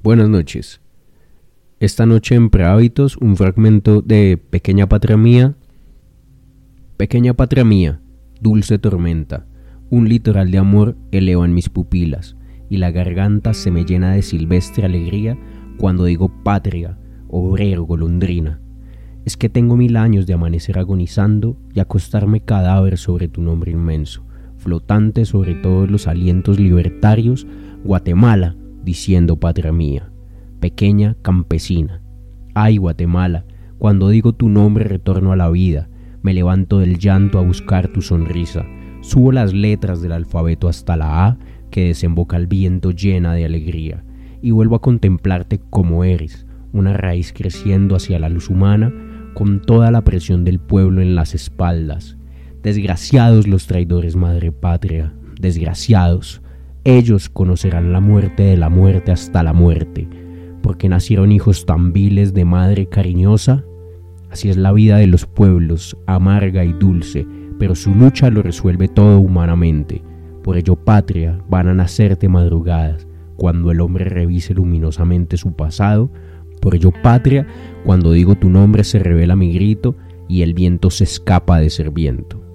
Buenas noches. Esta noche en Prehábitos un fragmento de Pequeña Patria Mía. Pequeña Patria Mía, dulce tormenta, un litoral de amor eleva en mis pupilas y la garganta se me llena de silvestre alegría cuando digo patria, obrero, golondrina. Es que tengo mil años de amanecer agonizando y acostarme cadáver sobre tu nombre inmenso, flotante sobre todos los alientos libertarios, Guatemala, diciendo patria mía, pequeña campesina. Ay, Guatemala, cuando digo tu nombre retorno a la vida, me levanto del llanto a buscar tu sonrisa, subo las letras del alfabeto hasta la A que desemboca al viento llena de alegría, y vuelvo a contemplarte como eres, una raíz creciendo hacia la luz humana, con toda la presión del pueblo en las espaldas. Desgraciados los traidores, madre patria, desgraciados, ellos conocerán la muerte de la muerte hasta la muerte, porque nacieron hijos tan viles de madre cariñosa. Así es la vida de los pueblos, amarga y dulce, pero su lucha lo resuelve todo humanamente. Por ello, patria, van a nacerte madrugadas, cuando el hombre revise luminosamente su pasado. Por ello, patria, cuando digo tu nombre se revela mi grito y el viento se escapa de ser viento.